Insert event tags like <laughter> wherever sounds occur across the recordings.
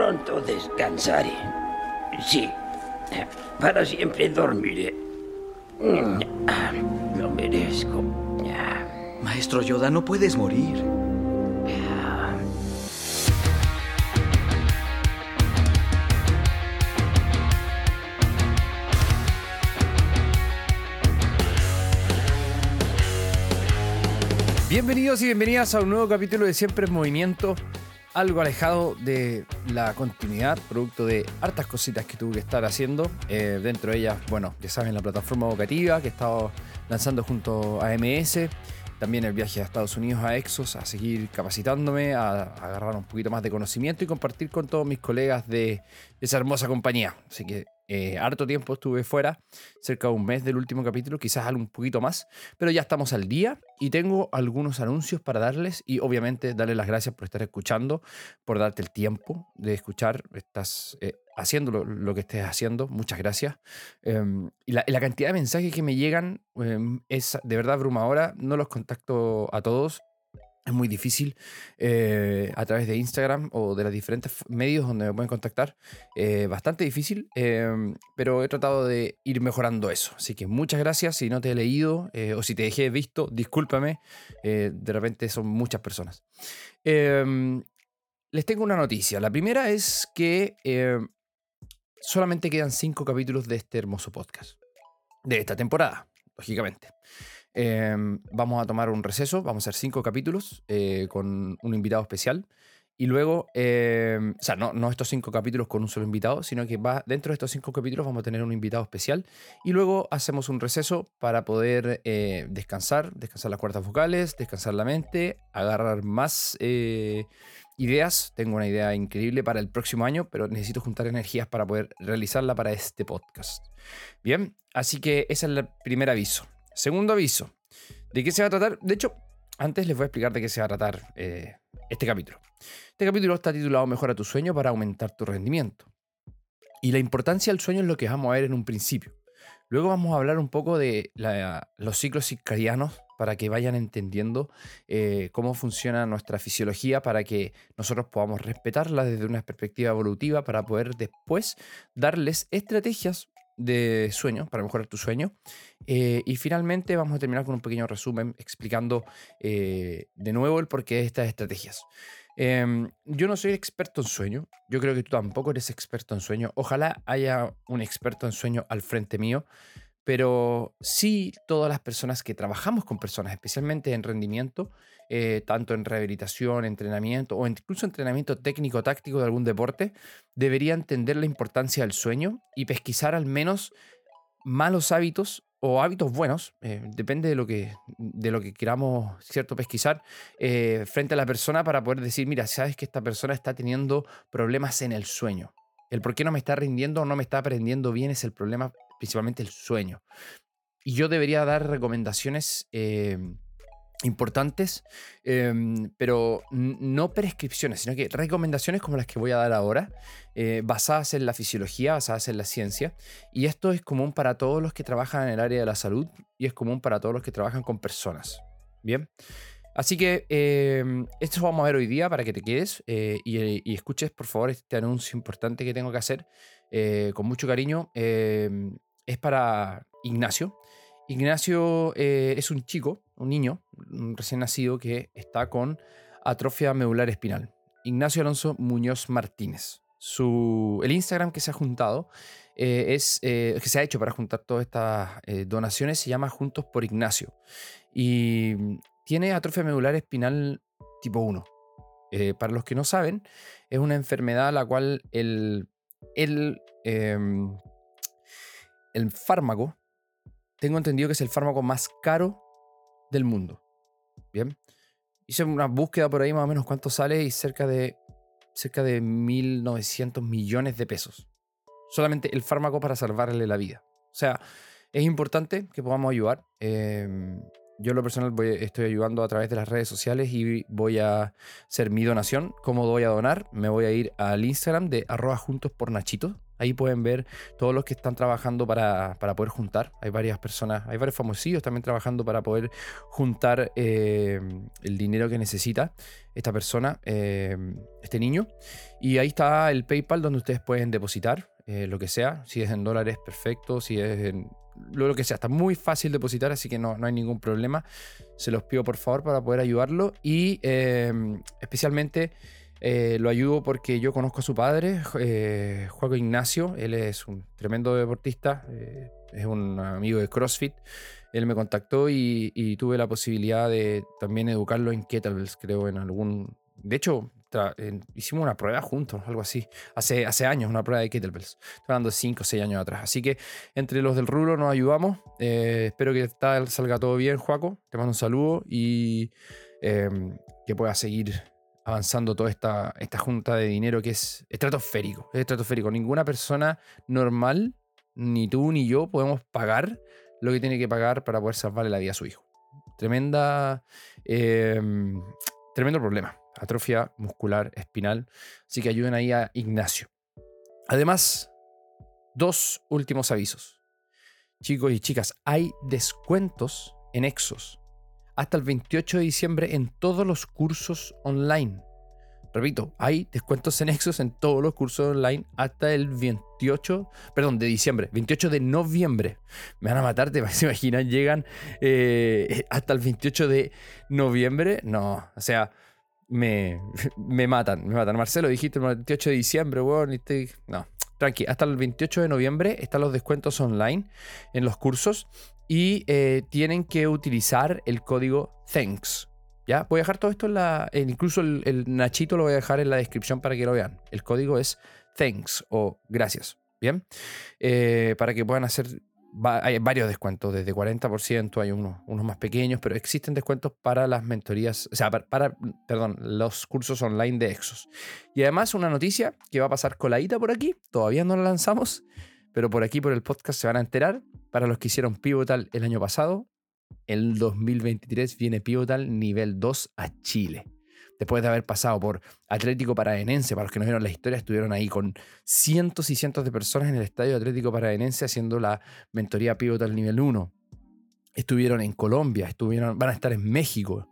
Pronto descansaré. Sí, para siempre dormiré. Lo merezco. Maestro Yoda, no puedes morir. Bienvenidos y bienvenidas a un nuevo capítulo de Siempre en Movimiento, algo alejado de la continuidad, producto de hartas cositas que tuve que estar haciendo. Eh, dentro de ellas, bueno, ya saben, la plataforma educativa que he estado lanzando junto a MS, también el viaje a Estados Unidos a Exos, a seguir capacitándome, a, agarrar un poquito más de conocimiento y compartir con todos mis colegas de esa hermosa compañía. Así que eh, harto tiempo estuve fuera, cerca de un mes del último capítulo, quizás un poquito más, pero ya estamos al día y tengo algunos anuncios para darles y obviamente darles las gracias por estar escuchando, por darte el tiempo de escuchar, estás eh, haciendo lo, que estés haciendo, muchas gracias. Em, y, la, cantidad de mensajes que me llegan em, es de verdad abrumadora, no los contacto a todos, es muy difícil eh, a través de Instagram o de los diferentes medios donde me pueden contactar. Eh, bastante difícil, em, pero he tratado de ir mejorando eso. Así que muchas gracias. Si no te he leído eh, o si te dejé visto, discúlpame. de repente son muchas personas. Em, les tengo una noticia. La primera es que em, solamente quedan cinco capítulos de este hermoso podcast. De esta temporada, lógicamente. Em, vamos a tomar un receso, vamos a hacer cinco capítulos eh, con un invitado especial. Y luego, em, o sea, no, no estos cinco capítulos con un solo invitado, sino que va, dentro de estos cinco capítulos vamos a tener un invitado especial. Y luego hacemos un receso para poder eh, descansar, descansar las cuartas vocales, descansar la mente, agarrar más eh, ideas. Tengo una idea increíble para el próximo año, pero necesito juntar energías para poder realizarla para este podcast. Bien, así que ese es el primer aviso. Segundo aviso. ¿De qué se va a tratar? De hecho, antes les voy a explicar de qué se va a tratar eh, este capítulo. Este capítulo está titulado Mejora tu sueño para aumentar tu rendimiento. Y la importancia del sueño es lo que vamos a ver en un principio. Luego vamos a hablar un poco de los ciclos circadianos para que vayan entendiendo eh, cómo funciona nuestra fisiología, para que nosotros podamos respetarla desde una perspectiva evolutiva, para poder después darles estrategias de sueño, para mejorar tu sueño. Eh, y finalmente vamos a terminar con un pequeño resumen explicando eh, de nuevo el porqué de estas estrategias. Em, yo no soy experto en sueño, yo creo que tú tampoco eres experto en sueño. Ojalá haya un experto en sueño al frente mío, pero sí todas las personas que trabajamos con personas, especialmente en rendimiento, eh, tanto en rehabilitación, entrenamiento o incluso entrenamiento técnico, táctico de algún deporte, debería entender la importancia del sueño y pesquisar al menos malos hábitos o hábitos buenos, eh, depende de lo que, de lo que queramos cierto pesquisar, eh, frente a la persona para poder decir, mira, sabes que esta persona está teniendo problemas en el sueño. El por qué no me está rindiendo o no me está aprendiendo bien es el problema, principalmente el sueño. Y yo debería dar recomendaciones importantes, em, pero no prescripciones, sino que recomendaciones como las que voy a dar ahora, eh, basadas en la fisiología, basadas en la ciencia. Y esto es común para todos los que trabajan en el área de la salud y es común para todos los que trabajan con personas. Bien. Así que em, esto vamos a ver hoy día para que te quedes eh, y, y, escuches por favor este anuncio importante que tengo que hacer eh, con mucho cariño. Es para Ignacio. Ignacio es un chico un niño recién nacido que está con atrofia medular espinal. Ignacio Alonso Muñoz Martínez. Su, el Instagram que se ha juntado eh, es eh, que se ha hecho para juntar todas estas eh, donaciones se llama Juntos por Ignacio y tiene atrofia medular espinal tipo 1. para los que no saben, es una enfermedad la cual el, el, em, el fármaco, tengo entendido que es el fármaco más caro del mundo. Bien. Hice una búsqueda por ahí más o menos cuánto sale y cerca de cerca de 1.900 millones de pesos. Solamente el fármaco para salvarle la vida. O sea, es importante que podamos ayudar. Em, yo lo personal estoy ayudando a través de las redes sociales y voy a hacer mi donación. ¿Cómo voy a donar? Me voy a ir al Instagram de arroba juntos por Nachito. Ahí pueden ver todos los que están trabajando para, para poder juntar. Hay varias personas, hay varios famosillos también trabajando para poder juntar eh, el dinero que necesita esta persona, eh, este niño. Y ahí está el PayPal donde ustedes pueden depositar eh, lo que sea. Si es en dólares, perfecto. Si es en lo que sea, está muy fácil depositar, así que no, no hay ningún problema. Se los pido por favor para poder ayudarlo. Y especialmente eh, lo ayudo porque yo conozco a su padre, eh, Juaco Ignacio. Él es un tremendo deportista, eh, es un amigo de CrossFit. Él me contactó y, tuve la posibilidad de también educarlo en kettlebells, creo, en algún... De hecho, hicimos una prueba juntos, algo así. Hace, años, una prueba de kettlebells. Estoy hablando de 5 o 6 años atrás. Así que entre los del rubro nos ayudamos. espero que salga todo bien, Juaco. Te mando un saludo y que pueda seguir avanzando toda esta, esta junta de dinero que es estratosférico. Es estratosférico. Ninguna persona normal, ni tú ni yo, podemos pagar lo que tiene que pagar para poder salvarle la vida a su hijo. Tremenda. Em, tremendo problema. Atrofia muscular espinal. Así que ayuden ahí a Ignacio. Además, dos últimos avisos. Chicos y chicas, hay descuentos en Exos hasta el 28 de diciembre en todos los cursos online. Repito, hay descuentos en Exos en todos los cursos online hasta el 28, perdón, de diciembre, 28 de noviembre. Me van a matar, te <laughs> imaginas, llegan eh, hasta el 28 de noviembre. No, o sea, me, <laughs> me matan, me matan. Marcelo, dijiste el 28 de diciembre, weón, no, tranqui, hasta el 28 de noviembre están los descuentos online en los cursos y eh, tienen que utilizar el código thanks. ¿Ya? Voy a dejar todo esto en la. incluso el, Nachito lo voy a dejar en la descripción para que lo vean. El código es thanks o gracias. ¿Bien? Eh, para que puedan hacer. hay varios descuentos, desde 40%, hay unos, más pequeños, pero existen descuentos para las mentorías, o sea, para, para, perdón, los cursos online de Exos. Y además, una noticia que va a pasar coladita por aquí, todavía no la lanzamos, pero por aquí, por el podcast, se van a enterar. Para los que hicieron Pivotal el año pasado, el 2023 viene Pivotal nivel 2 a Chile. Después de haber pasado por Atlético Paradenense, para los que no vieron la historia, estuvieron ahí con cientos y cientos de personas en el Estadio Atlético Paradenense haciendo la mentoría Pivotal nivel 1. Estuvieron en Colombia, estuvieron, van a estar en México.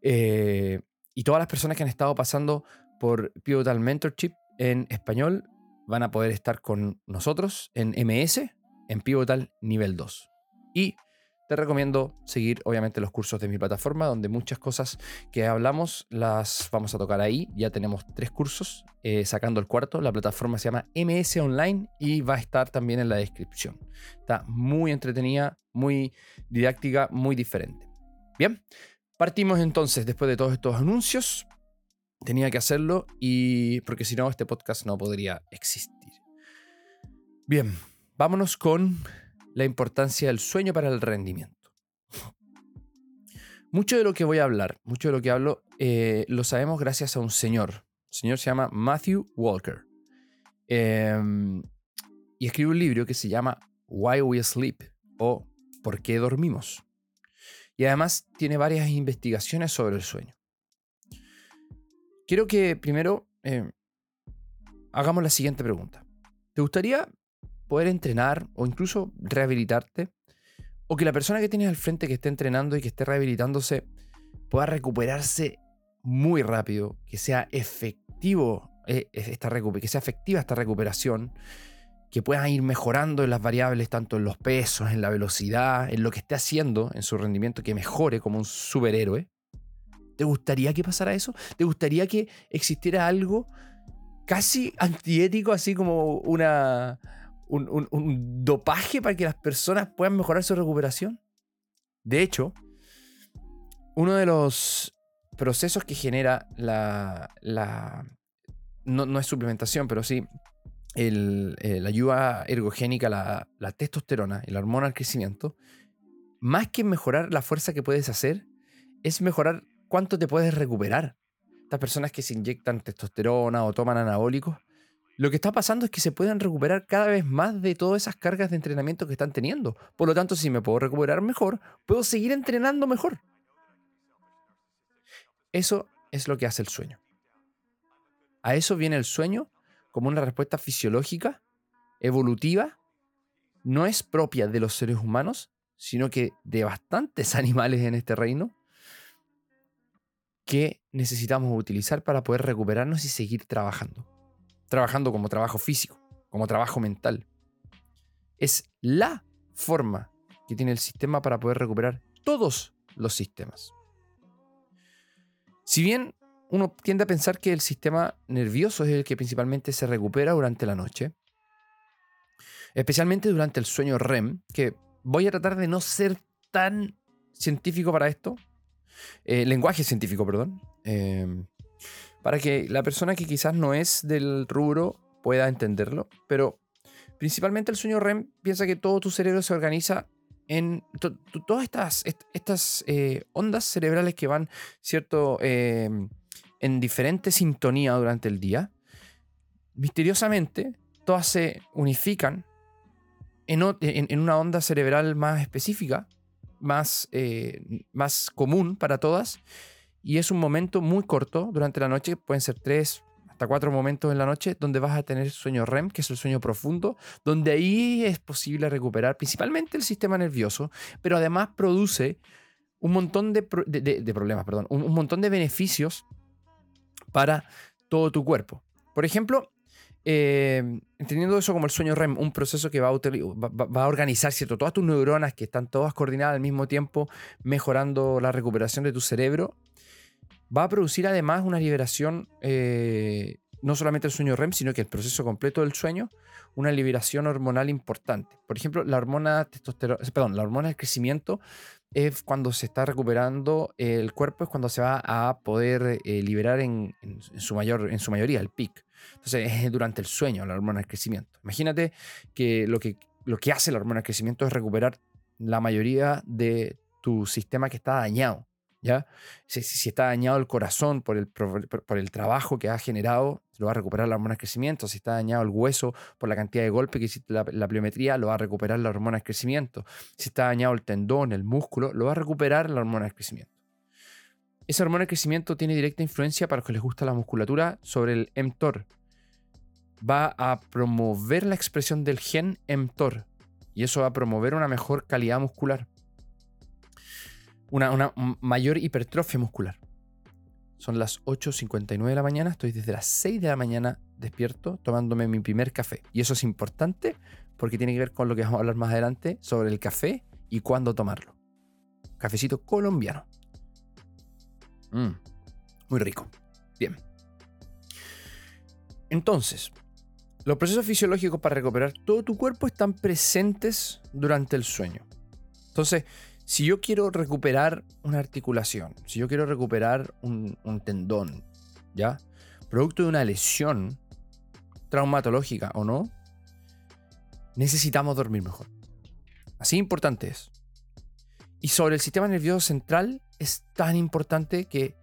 Eh, y todas las personas que han estado pasando por Pivotal Mentorship en español van a poder estar con nosotros en MS, en Pivotal nivel 2. Y te recomiendo seguir obviamente los cursos de mi plataforma, donde muchas cosas que hablamos las vamos a tocar ahí. Ya tenemos tres cursos, eh, sacando el cuarto. La plataforma se llama MS Online y va a estar también en la descripción. Está muy entretenida, muy didáctica, muy diferente. Bien, partimos entonces después de todos estos anuncios tenía que hacerlo y porque si no este podcast no podría existir. Bien, vámonos con la importancia del sueño para el rendimiento. Mucho de lo que voy a hablar, mucho de lo que hablo, eh, lo sabemos gracias a un señor. El señor se llama Matthew Walker. Em, y escribe un libro que se llama Why We Sleep o ¿Por qué dormimos? Y además tiene varias investigaciones sobre el sueño quiero que primero eh, hagamos la siguiente pregunta. ¿Te gustaría poder entrenar o incluso rehabilitarte? O que la persona que tienes al frente que esté entrenando y que esté rehabilitándose pueda recuperarse muy rápido, que sea efectivo eh, esta que sea efectiva esta recuperación, que puedan ir mejorando en las variables, tanto en los pesos, en la velocidad, en lo que esté haciendo, en su rendimiento, que mejore como un superhéroe. ¿Te gustaría que pasara eso? ¿Te gustaría que existiera algo casi antiético, así como una, un, dopaje para que las personas puedan mejorar su recuperación? De hecho, uno de los procesos que genera la... la no, es suplementación, pero sí la ayuda ergogénica, la, la testosterona y la hormona del crecimiento, más que mejorar la fuerza que puedes hacer, es mejorar cuánto te puedes recuperar. Estas personas que se inyectan testosterona o toman anabólicos, lo que está pasando es que se pueden recuperar cada vez más de todas esas cargas de entrenamiento que están teniendo. Por lo tanto, si me puedo recuperar mejor, puedo seguir entrenando mejor. Eso es lo que hace el sueño. A eso viene el sueño como una respuesta fisiológica evolutiva, no es propia de los seres humanos, sino que de bastantes <laughs> animales en este reino, que necesitamos utilizar para poder recuperarnos y seguir trabajando. Trabajando como trabajo físico, como trabajo mental. Es la forma que tiene el sistema para poder recuperar todos los sistemas. Si bien uno tiende a pensar que el sistema nervioso es el que principalmente se recupera durante la noche, especialmente durante el sueño REM, que voy a tratar de no ser tan científico para esto, eh, lenguaje científico, perdón, em, para que la persona que quizás no es del rubro pueda entenderlo, pero principalmente el sueño REM piensa que todo tu cerebro se organiza en todas estas, estas eh, ondas cerebrales que van, ¿cierto?, em, en diferente sintonía durante el día, misteriosamente todas se unifican en, una onda cerebral más específica, más, eh, más común para todas, y es un momento muy corto durante la noche, pueden ser tres hasta cuatro momentos en la noche, donde vas a tener sueño REM, que es el sueño profundo, donde ahí es posible recuperar principalmente el sistema nervioso, pero además produce un montón de, problemas, perdón, un montón de beneficios para todo tu cuerpo. Por ejemplo, eh, entendiendo eso como el sueño REM, un proceso que va a, organizar ¿cierto? todas tus neuronas que están todas coordinadas al mismo tiempo, mejorando la recuperación de tu cerebro, va a producir además una liberación, eh, no solamente el sueño REM, sino que el proceso completo del sueño, una liberación hormonal importante. Por ejemplo, la hormona testosterona, perdón, la hormona del crecimiento es cuando se está recuperando el cuerpo, es cuando se va a poder eh, liberar en, su mayor, en su mayoría, el pic. Entonces <laughs> es durante el sueño la hormona del crecimiento. Imagínate que lo que, lo que hace la hormona del crecimiento es recuperar la mayoría de tu sistema que está dañado. ¿ya? Si, está dañado el corazón por el, por, el trabajo que ha generado, lo va a recuperar la hormona del crecimiento. Si está dañado el hueso por la cantidad de golpe que hiciste la, la pliometría, lo va a recuperar la hormona del crecimiento. Si está dañado el tendón, el músculo, lo va a recuperar la hormona del crecimiento. Esa hormona del crecimiento tiene directa influencia para los que les gusta la musculatura sobre el mTOR. Va a promover la expresión del gen mTOR y eso va a promover una mejor calidad muscular una, mayor hipertrofia muscular. Son las 8.59 de la mañana, estoy desde las 6 de la mañana despierto tomándome mi primer café. Y eso es importante porque tiene que ver con lo que vamos a hablar más adelante sobre el café y cuándo tomarlo. Cafecito colombiano. Mm, muy rico. Bien. Entonces, los procesos fisiológicos para recuperar todo tu cuerpo están presentes durante el sueño. Entonces, si yo quiero recuperar una articulación, si yo quiero recuperar un, tendón, ¿ya? Producto de una lesión traumatológica o no, necesitamos dormir mejor. Así importante es. Y sobre el sistema nervioso central es tan importante que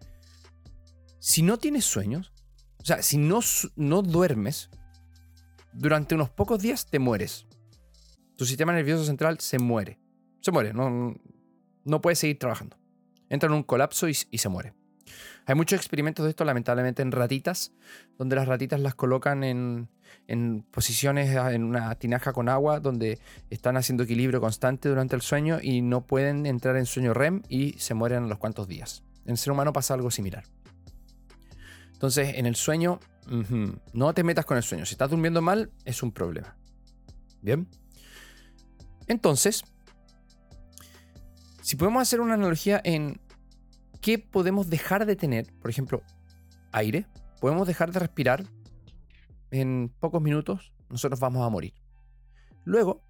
si no tienes sueños, o sea, si no, no duermes, durante unos pocos días te mueres. Tu sistema nervioso central se muere. Se muere, no, no puede seguir trabajando. Entra en un colapso y, se muere. Hay muchos experimentos de esto, lamentablemente, en ratitas, donde las ratitas las colocan en, posiciones, ah, en una tinaja con agua, donde están haciendo equilibrio constante durante el sueño y no pueden entrar en sueño REM y se mueren a los cuantos días. En el ser humano pasa algo similar. Entonces, en el sueño, no te metas con el sueño. Si estás durmiendo mal, es un problema. Bien. Entonces, si podemos hacer una analogía en qué podemos dejar de tener, por ejemplo, aire, podemos dejar de respirar en pocos minutos, nosotros vamos a morir. Luego,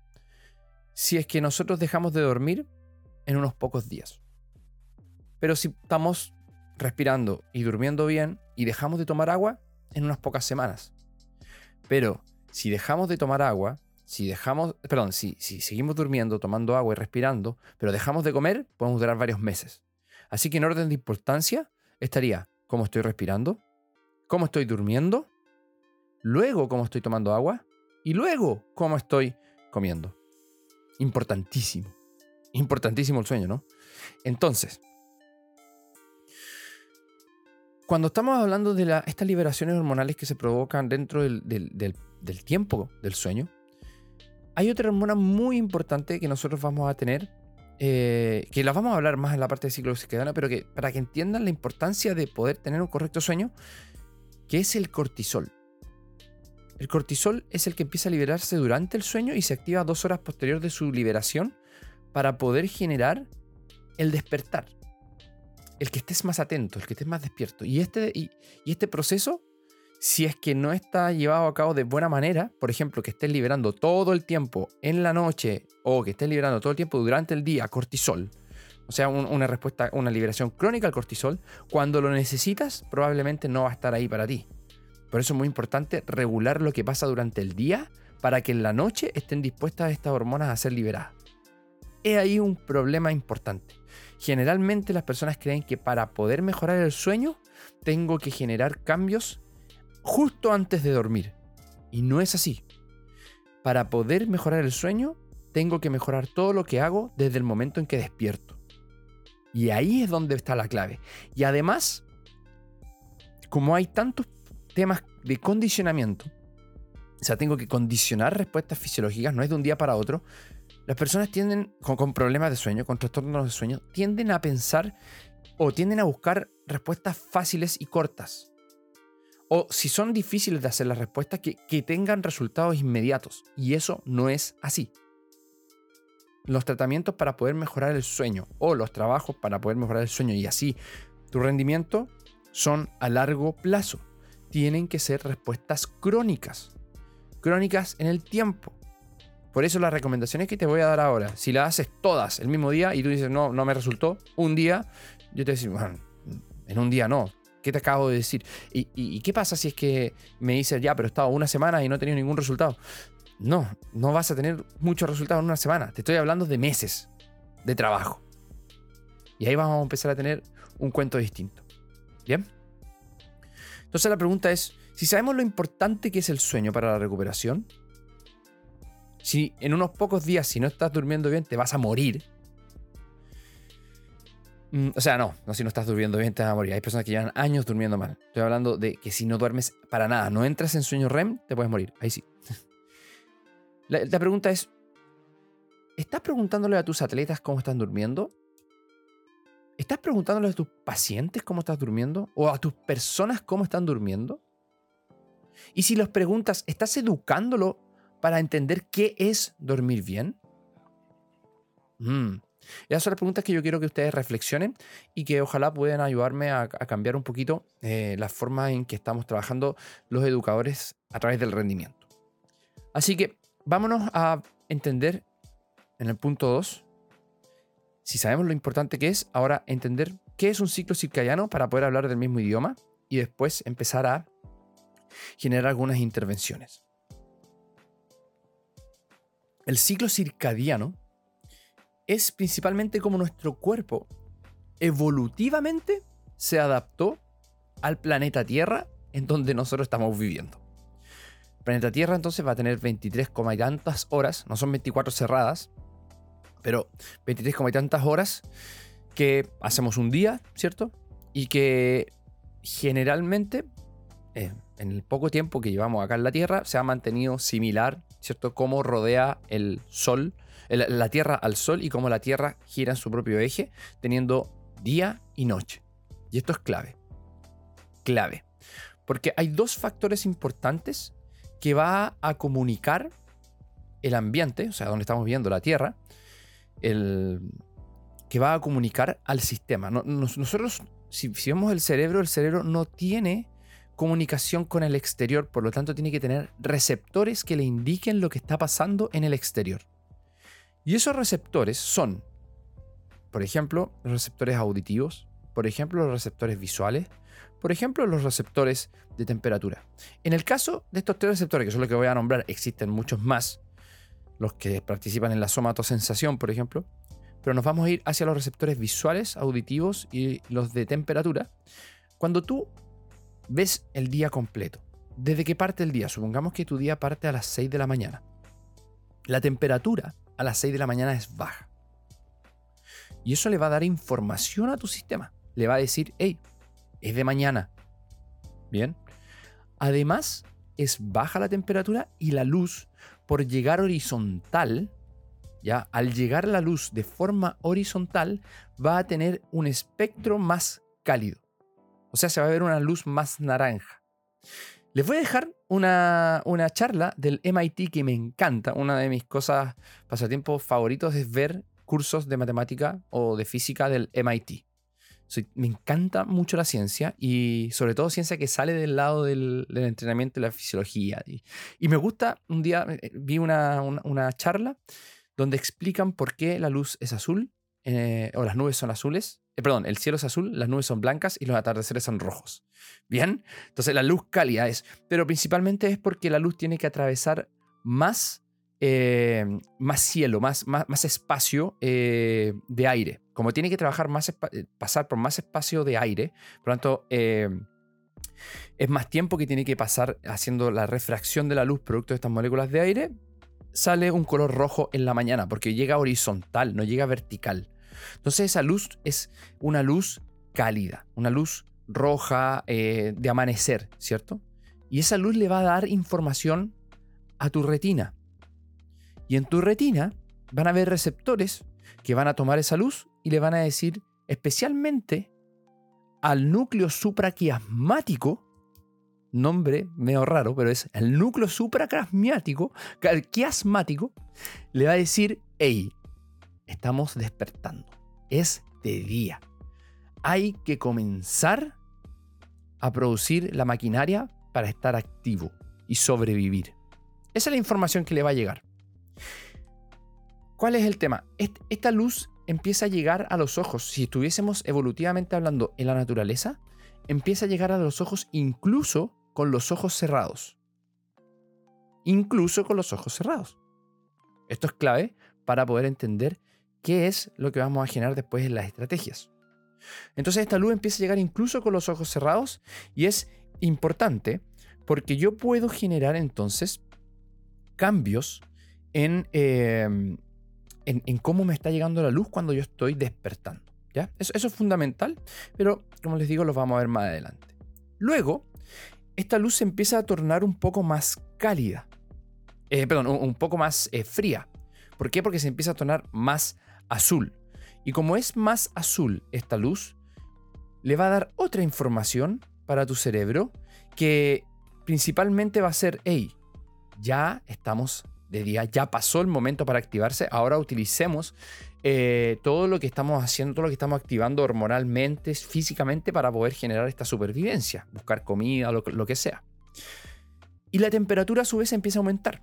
si es que nosotros dejamos de dormir en unos pocos días. Pero si estamos respirando y durmiendo bien y dejamos de tomar agua en unas pocas semanas. Pero si dejamos de tomar agua si dejamos, perdón, si, si seguimos durmiendo, tomando agua y respirando, pero dejamos de comer, podemos durar varios meses. Así que en orden de importancia estaría cómo estoy respirando, cómo estoy durmiendo, luego cómo estoy tomando agua y luego cómo estoy comiendo. Importantísimo. Importantísimo el sueño, ¿no? Entonces, cuando estamos hablando de estas liberaciones hormonales que se provocan dentro del, tiempo del sueño, hay otra hormona muy importante que nosotros vamos a tener, eh, que las vamos a hablar más en la parte de ciclo circadiano, pero que para que entiendan la importancia de poder tener un correcto sueño, que es el cortisol. El cortisol es el que empieza a liberarse durante el sueño y se activa dos horas posterior de su liberación para poder generar el despertar. El que estés más atento, el que estés más despierto. Y este, y, este proceso, si es que no está llevado a cabo de buena manera, por ejemplo, que estés liberando todo el tiempo en la noche o que estés liberando todo el tiempo durante el día cortisol, o sea, una respuesta, una liberación crónica al cortisol, cuando lo necesitas, probablemente no va a estar ahí para ti. Por eso es muy importante regular lo que pasa durante el día para que en la noche estén dispuestas estas hormonas a ser liberadas. Es ahí un problema importante. Generalmente las personas creen que para poder mejorar el sueño tengo que generar cambios justo antes de dormir. Y no es así. Para poder mejorar el sueño tengo que mejorar todo lo que hago desde el momento en que despierto. Y ahí es donde está la clave. Y además, como hay tantos temas de condicionamiento, o sea, tengo que condicionar respuestas fisiológicas, no es de un día para otro, las personas tienden, con, problemas de sueño, con trastornos de sueño, tienden a pensar o tienden a buscar respuestas fáciles y cortas. O si son difíciles de hacer las respuestas, que, tengan resultados inmediatos. Y eso no es así los tratamientos para poder mejorar el sueño o los trabajos para poder mejorar el sueño y así tu rendimiento son a largo plazo. Tienen que ser respuestas crónicas. Crónicas en el tiempo. Por eso las recomendaciones que te voy a dar ahora, si las haces todas el mismo día y tú dices, no, no me resultó, un día, yo te voy a decir, bueno, en un día no. ¿Qué te acabo de decir? ¿Y, qué pasa si es que me dices, ya, pero he estado una semana y no he tenido ningún resultado? No, no vas a tener muchos resultados en una semana. Te estoy hablando de meses de trabajo. Y ahí vamos a empezar a tener un cuento distinto. ¿Bien? Entonces la pregunta es, si sabemos lo importante que es el sueño para la recuperación, si en unos pocos días, si no estás durmiendo bien, te vas a morir. Mm, o sea, no, no si no estás durmiendo bien te vas a morir. Hay personas que llevan años durmiendo mal. Estoy hablando de que si no duermes para nada, no entras en sueño REM, te puedes morir. Ahí sí. <laughs> La, pregunta es, ¿estás preguntándole a tus atletas cómo están durmiendo? ¿Estás preguntándole a tus pacientes cómo estás durmiendo? ¿O a tus personas cómo están durmiendo? Y si los preguntas, ¿estás educándolo para entender qué es dormir bien? Mm. Esas son las preguntas que yo quiero que ustedes reflexionen y que ojalá puedan ayudarme a, cambiar un poquito eh, la forma en que estamos trabajando los educadores a través del rendimiento. Así que vámonos a entender en el punto 2, si sabemos lo importante que es, ahora entender qué es un ciclo circadiano para poder hablar del mismo idioma y después empezar a generar algunas intervenciones. El ciclo circadiano es principalmente como nuestro cuerpo evolutivamente se adaptó al planeta Tierra en donde nosotros estamos viviendo planeta Tierra entonces va a tener 23, y tantas horas, no son 24 cerradas, pero 23, y tantas horas que hacemos un día, ¿cierto? Y que generalmente, eh, en el poco tiempo que llevamos acá en la Tierra, se ha mantenido similar, ¿cierto? Cómo rodea el Sol, la Tierra al Sol y cómo la Tierra gira en su propio eje, teniendo día y noche. Y esto es clave. Clave. Porque hay dos factores importantes que va a comunicar el ambiente, o sea, donde estamos viendo la Tierra, el, que va a comunicar al sistema. nosotros, si, vemos el cerebro, el cerebro no tiene comunicación con el exterior, por lo tanto tiene que tener receptores que le indiquen lo que está pasando en el exterior. Y esos receptores son, por ejemplo, los receptores auditivos, por ejemplo, los receptores visuales, por ejemplo, los receptores de temperatura. En el caso de estos tres receptores, que son los que voy a nombrar, existen muchos más, los que participan en la somatosensación, por ejemplo, pero nos vamos a ir hacia los receptores visuales, auditivos y los de temperatura. Cuando tú ves el día completo, ¿desde qué parte el día? Supongamos que tu día parte a las 6 de la mañana. La temperatura a las 6 de la mañana es baja. Y eso le va a dar información a tu sistema. Le va a decir, hey, es de mañana. Bien. Además, es baja la temperatura y la luz por llegar horizontal, ¿ya? Al llegar la luz de forma horizontal, va a tener un espectro más cálido. O sea, se va a ver una luz más naranja. Les voy a dejar una, una, charla del MIT que me encanta. Una de mis cosas, pasatiempos favoritos es ver cursos de matemática o de física del MIT. me encanta mucho la ciencia y sobre todo ciencia que sale del lado del, entrenamiento y la fisiología. Y, me gusta, un día eh, vi una, una, charla donde explican por qué la luz es azul eh, o las nubes son azules. Eh, perdón, el cielo es azul, las nubes son blancas y los atardeceres son rojos. Bien, entonces la luz cálida es, pero principalmente es porque la luz tiene que atravesar más eh, más cielo, más, más, espacio eh, de aire. Como tiene que trabajar más, pasar por más espacio de aire, por lo tanto, es más tiempo que tiene que pasar haciendo la refracción de la luz producto de estas moléculas de aire, sale un color rojo en la mañana, porque llega horizontal, no llega vertical. Entonces esa luz es una luz cálida, una luz roja de amanecer, ¿cierto? Y esa luz le va a dar información a tu retina. Y en tu retina van a haber receptores que van a tomar esa luz y le van a decir especialmente al núcleo supraquiasmático, nombre medio raro, pero es el núcleo supraquiasmático, quiasmático, le va a decir, hey, estamos despertando, es de día. Hay que comenzar a producir la maquinaria para estar activo y sobrevivir. Esa es la información que le va a llegar. ¿Cuál es el tema? Esta luz empieza a llegar a los ojos. Si estuviésemos evolutivamente hablando en la naturaleza, empieza a llegar a los ojos incluso con los ojos cerrados. Incluso con los ojos cerrados. Esto es clave para poder entender qué es lo que vamos a generar después en las estrategias. Entonces esta luz empieza a llegar incluso con los ojos cerrados y es importante porque yo puedo generar entonces cambios Em, en, en, cómo me está llegando la luz cuando yo estoy despertando. ¿ya? Eso, es fundamental, pero como les digo, lo vamos a ver más adelante. Luego, esta luz se empieza a tornar un poco más cálida. Eh, perdón, un, poco más eh, fría. ¿Por qué? Porque se empieza a tornar más azul. Y como es más azul esta luz, le va a dar otra información para tu cerebro que principalmente va a ser, hey, ya estamos de día. Ya pasó el momento para activarse. Ahora utilicemos eh, todo lo que estamos haciendo, todo lo que estamos activando hormonalmente, físicamente, para poder generar esta supervivencia, buscar comida, lo, lo que sea. Y la temperatura a su vez empieza a aumentar.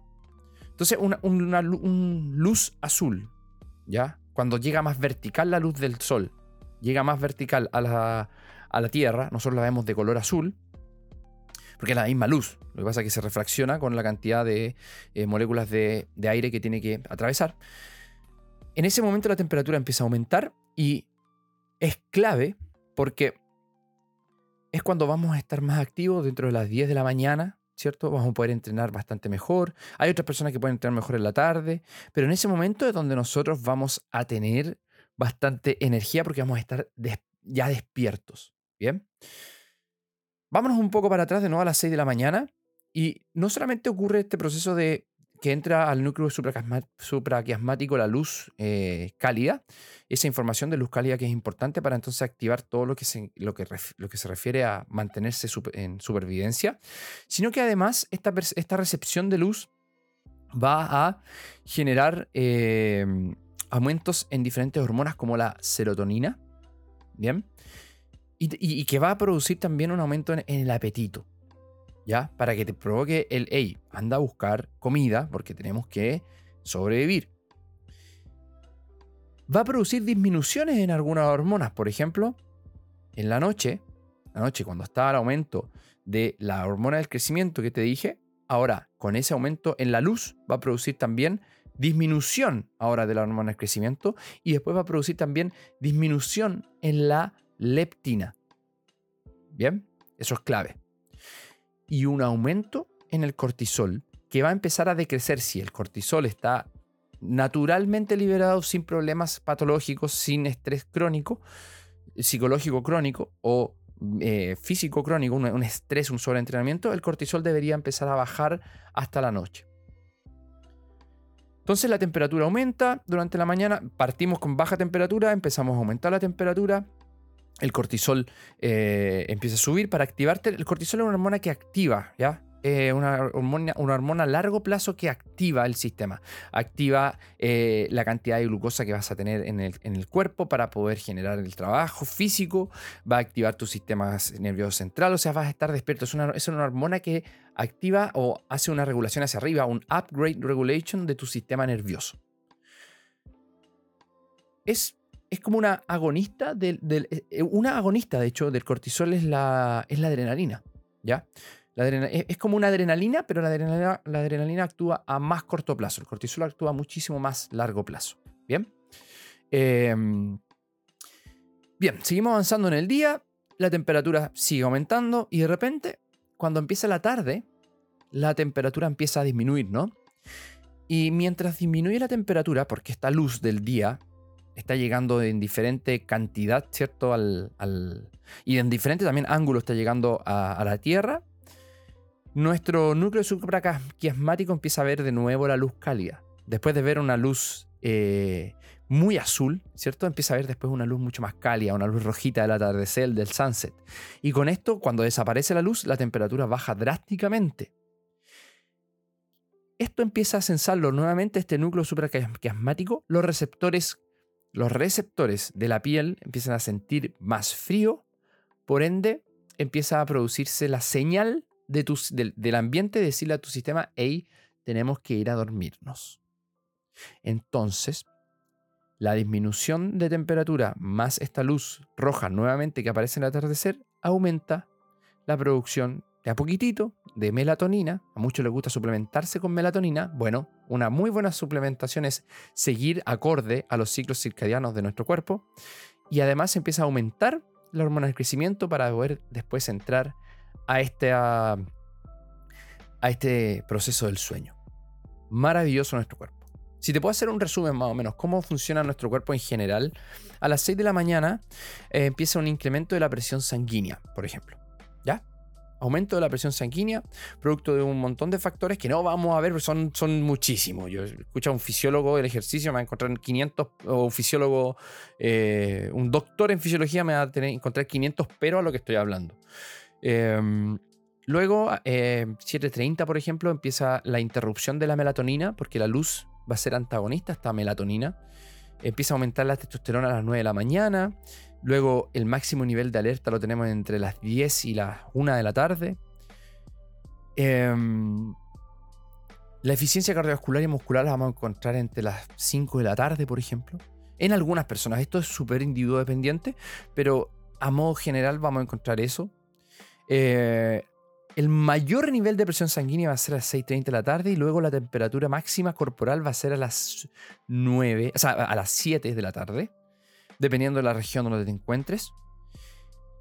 Entonces, una, luz azul, ¿ya? Cuando llega más vertical la luz del sol, llega más vertical a la, a la Tierra, nosotros la vemos de color azul, porque es la misma luz. Lo que pasa es que se refracciona con la cantidad de eh, moléculas de, aire que tiene que atravesar. En ese momento la temperatura empieza a aumentar y es clave porque es cuando vamos a estar más activos dentro de las 10 de la mañana, ¿cierto? Vamos a poder entrenar bastante mejor. Hay otras personas que pueden entrenar mejor en la tarde, pero en ese momento es donde nosotros vamos a tener bastante energía porque vamos a estar ya despiertos, ¿bien? Vámonos un poco para atrás de nuevo a las 6 de la mañana y no solamente ocurre este proceso de que entra al núcleo supraquiasmático la luz eh, cálida, esa información de luz cálida que es importante para entonces activar todo lo que se, lo que, lo que se refiere a mantenerse en supervivencia, sino que además esta, esta recepción de luz va a generar em, aumentos en diferentes hormonas como la serotonina, ¿bien? Y, que va a producir también un aumento en, el apetito. ¿Ya? Para que te provoque el, hey, anda a buscar comida porque tenemos que sobrevivir. Va a producir disminuciones en algunas hormonas. Por ejemplo, en la noche, la noche cuando está el aumento de la hormona del crecimiento que te dije, ahora con ese aumento en la luz va a producir también disminución ahora de la hormona del crecimiento y después va a producir también disminución en la leptina. Bien, eso es clave. Y un aumento en el cortisol que va a empezar a decrecer si el cortisol está naturalmente liberado sin problemas patológicos, sin estrés crónico, psicológico crónico o eh, físico crónico, un, un, estrés, un sobreentrenamiento, el cortisol debería empezar a bajar hasta la noche. Entonces la temperatura aumenta durante la mañana, partimos con baja temperatura, empezamos a aumentar la temperatura, el cortisol eh, empieza a subir para activarte. El cortisol es una hormona que activa, ¿ya? Eh, una, hormona, una, hormona, a largo plazo que activa el sistema. Activa eh, la cantidad de glucosa que vas a tener en el, en el, cuerpo para poder generar el trabajo físico. Va a activar tu sistema nervioso central, o sea, vas a estar despierto. Es una, es una hormona que activa o hace una regulación hacia arriba, un upgrade regulation de tu sistema nervioso. Es, es como una agonista del, del, eh, una agonista, de hecho, del cortisol es la, es la adrenalina. ¿Ya? es, como una adrenalina, pero la adrenalina, la adrenalina, actúa a más corto plazo. El cortisol actúa a muchísimo más largo plazo. Bien. Em, bien, seguimos avanzando en el día. La temperatura sigue aumentando y de repente, cuando empieza la tarde, la temperatura empieza a disminuir, ¿no? Y mientras disminuye la temperatura, porque esta luz del día está llegando en diferente cantidad, ¿cierto? Al, y en diferente también ángulo está llegando a, la Tierra, nuestro núcleo supraquiasmático empieza a ver de nuevo la luz cálida. Después de ver una luz eh, muy azul, ¿cierto? Empieza a ver después una luz mucho más cálida, una luz rojita del atardecer, del sunset. Y con esto, cuando desaparece la luz, la temperatura baja drásticamente. Esto empieza a censarlo nuevamente, este núcleo supraquiasmático. Los receptores, los receptores de la piel empiezan a sentir más frío, por ende, empieza a producirse la señal del, ambiente decirle a tu sistema, hey, tenemos que ir a dormirnos. Entonces, la disminución de temperatura más esta luz roja nuevamente que aparece en el atardecer aumenta la producción de a poquitito de melatonina. A muchos les gusta suplementarse con melatonina. Bueno, una muy buena suplementación es seguir acorde a los ciclos circadianos de nuestro cuerpo. Y además empieza a aumentar la hormona del crecimiento para poder después entrar a este, a, este proceso del sueño. Maravilloso nuestro cuerpo. Si te puedo hacer un resumen más o menos, cómo funciona nuestro cuerpo en general, a las 6 de la mañana eh, empieza un incremento de la presión sanguínea, por ejemplo. ¿Ya? Aumento de la presión sanguínea, producto de un montón de factores que no vamos a ver, son, son muchísimos. Yo escucho a un fisiólogo del ejercicio, me va a encontrar 500, o un fisiólogo, eh, un doctor en fisiología me va a tener, encontrar 500 pero a lo que estoy hablando. Em, luego, eh, 7.30, por ejemplo, empieza la interrupción de la melatonina, porque la luz va a ser antagonista a esta melatonina. Empieza a aumentar la testosterona a las 9 de la mañana. Luego, el máximo nivel de alerta lo tenemos entre las 10 y las 1 de la tarde. Em, la eficiencia cardiovascular y muscular la vamos a encontrar entre las 5 de la tarde, por ejemplo. En algunas personas, esto es súper individuo dependiente, pero a modo general vamos a encontrar eso. Eh, el mayor nivel de presión sanguínea va a ser a las 6.30 de la tarde y luego la temperatura máxima corporal va a ser a las 9, o sea, a las 7 de la tarde, dependiendo de la región donde te encuentres.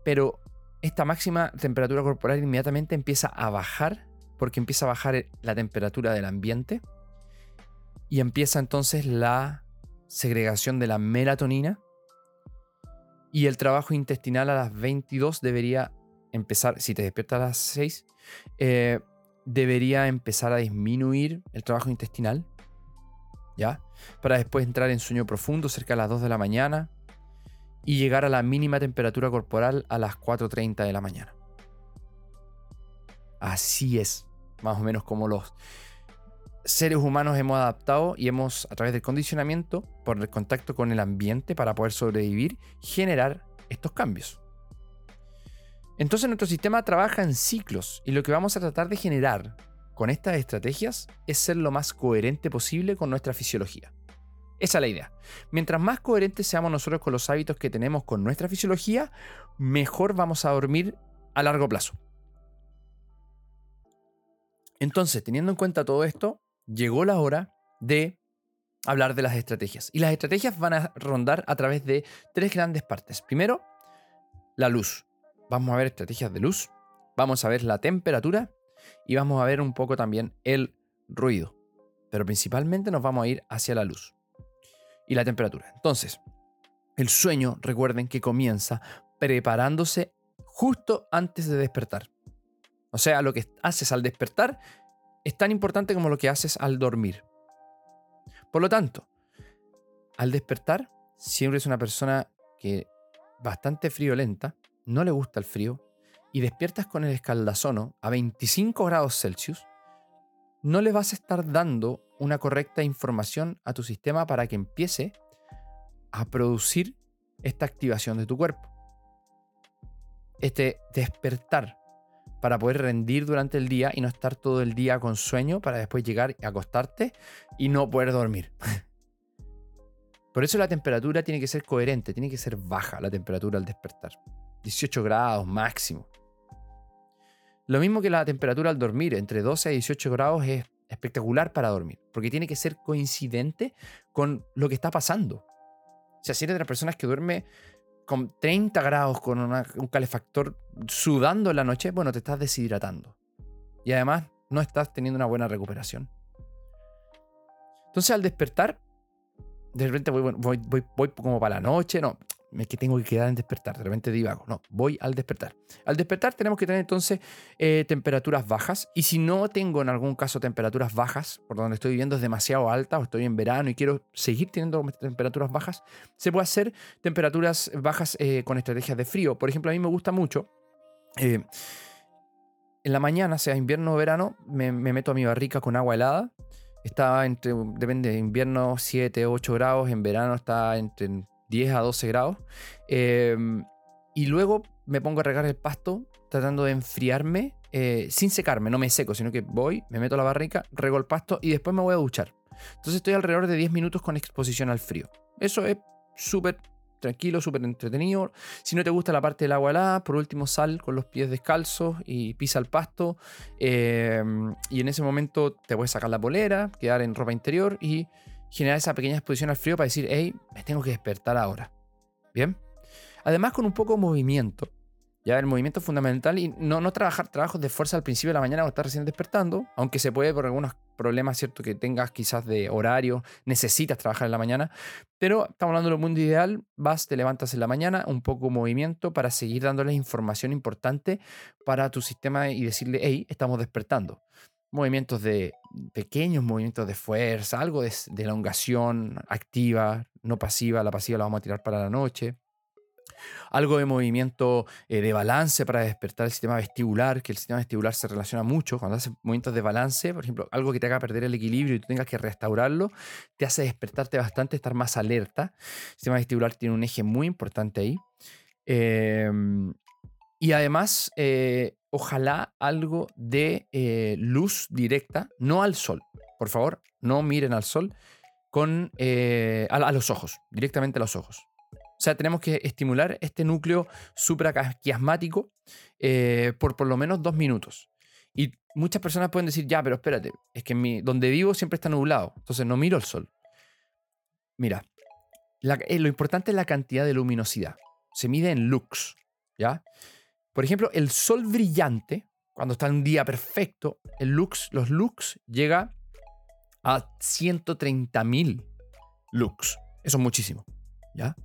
Pero esta máxima temperatura corporal inmediatamente empieza a bajar porque empieza a bajar la temperatura del ambiente y empieza entonces la segregación de la melatonina y el trabajo intestinal a las 22 debería empezar, si te despiertas a las 6, eh, debería empezar a disminuir el trabajo intestinal, ¿ya? Para después entrar en sueño profundo cerca de las 2 de la mañana y llegar a la mínima temperatura corporal a las 4.30 de la mañana. Así es, más o menos como los seres humanos hemos adaptado y hemos, a través del condicionamiento, por el contacto con el ambiente para poder sobrevivir, generar estos cambios. Entonces nuestro sistema trabaja en ciclos y lo que vamos a tratar de generar con estas estrategias es ser lo más coherente posible con nuestra fisiología. Esa es la idea. Mientras más coherentes seamos nosotros con los hábitos que tenemos con nuestra fisiología, mejor vamos a dormir a largo plazo. Entonces, teniendo en cuenta todo esto, llegó la hora de hablar de las estrategias. Y las estrategias van a rondar a través de tres grandes partes. Primero, la luz vamos a ver estrategias de luz, vamos a ver la temperatura y vamos a ver un poco también el ruido. Pero principalmente nos vamos a ir hacia la luz y la temperatura. Entonces, el sueño, recuerden que comienza preparándose justo antes de despertar. O sea, lo que haces al despertar es tan importante como lo que haces al dormir. Por lo tanto, al despertar, siempre es una persona que bastante friolenta, no le gusta el frío, y despiertas con el escaldazono a 25 grados Celsius, no le vas a estar dando una correcta información a tu sistema para que empiece a producir esta activación de tu cuerpo. Este despertar para poder rendir durante el día y no estar todo el día con sueño para después llegar a acostarte y no poder dormir. <laughs> Por eso la temperatura tiene que ser coherente, tiene que ser baja la temperatura al despertar. 18 grados máximo. Lo mismo que la temperatura al dormir, entre 12 y 18 grados es espectacular para dormir, porque tiene que ser coincidente con lo que está pasando. O sea, si eres de las personas que duerme con 30 grados con un calefactor sudando en la noche, bueno, te estás deshidratando. Y además no estás teniendo una buena recuperación. Entonces al despertar, de repente voy, como para la noche, no, es que tengo que quedar en despertar, de repente divago. No, voy al despertar. Al despertar tenemos que tener entonces eh, temperaturas bajas. Y si no tengo en algún caso temperaturas bajas, por donde estoy viviendo es demasiado alta o estoy en verano y quiero seguir teniendo temperaturas bajas, se puede hacer temperaturas bajas eh, con estrategias de frío. Por ejemplo, a mí me gusta mucho. Eh, en la mañana, sea invierno o verano, me, me meto a mi barrica con agua helada. Está entre, depende, de invierno 7, 8 grados, en verano está entre 10 a 12 grados. Em, y luego me pongo a regar el pasto tratando de enfriarme eh, sin secarme, no me seco, sino que voy, me meto la barrica, rego el pasto y después me voy a duchar. Entonces estoy alrededor de 10 minutos con exposición al frío. Eso es súper tranquilo, súper entretenido. Si no te gusta la parte del agua helada, por último sal con los pies descalzos y pisa el pasto. Em, y en ese momento te puedes sacar la polera, quedar en ropa interior y generar esa pequeña exposición al frío para decir, hey, me tengo que despertar ahora. Bien. Además, con un poco de movimiento. Ya el movimiento es fundamental y no, no trabajar trabajos de fuerza al principio de la mañana o estar recién despertando, aunque se puede por algunos problemas, ¿cierto? Que tengas quizás de horario, necesitas trabajar en la mañana, pero estamos hablando de lo mundo ideal, vas, te levantas en la mañana, un poco de movimiento para seguir dándoles información importante para tu sistema y decirle, hey, estamos despertando movimientos de pequeños movimientos de fuerza, algo de, elongación activa, no pasiva, la pasiva la vamos a tirar para la noche. Algo de movimiento eh, de balance para despertar el sistema vestibular, que el sistema vestibular se relaciona mucho. Cuando haces movimientos de balance, por ejemplo, algo que te haga perder el equilibrio y tú tengas que restaurarlo, te hace despertarte bastante, estar más alerta. El sistema vestibular tiene un eje muy importante ahí. Em, y además, eh, ojalá algo de eh, luz directa, no al sol. Por favor, no miren al sol con, eh, a, los ojos, directamente a los ojos. O sea, tenemos que estimular este núcleo supraquiasmático por por lo menos dos minutos. Y muchas personas pueden decir, ya, pero espérate, es que donde vivo siempre está nublado, entonces no miro el sol. Mira, lo importante es la cantidad de luminosidad. Se mide en lux, ¿ya? Por ejemplo, el sol brillante, cuando está en un día perfecto, el lux, los lux llega a 130.000 lux. Eso es muchísimo. ¿ya?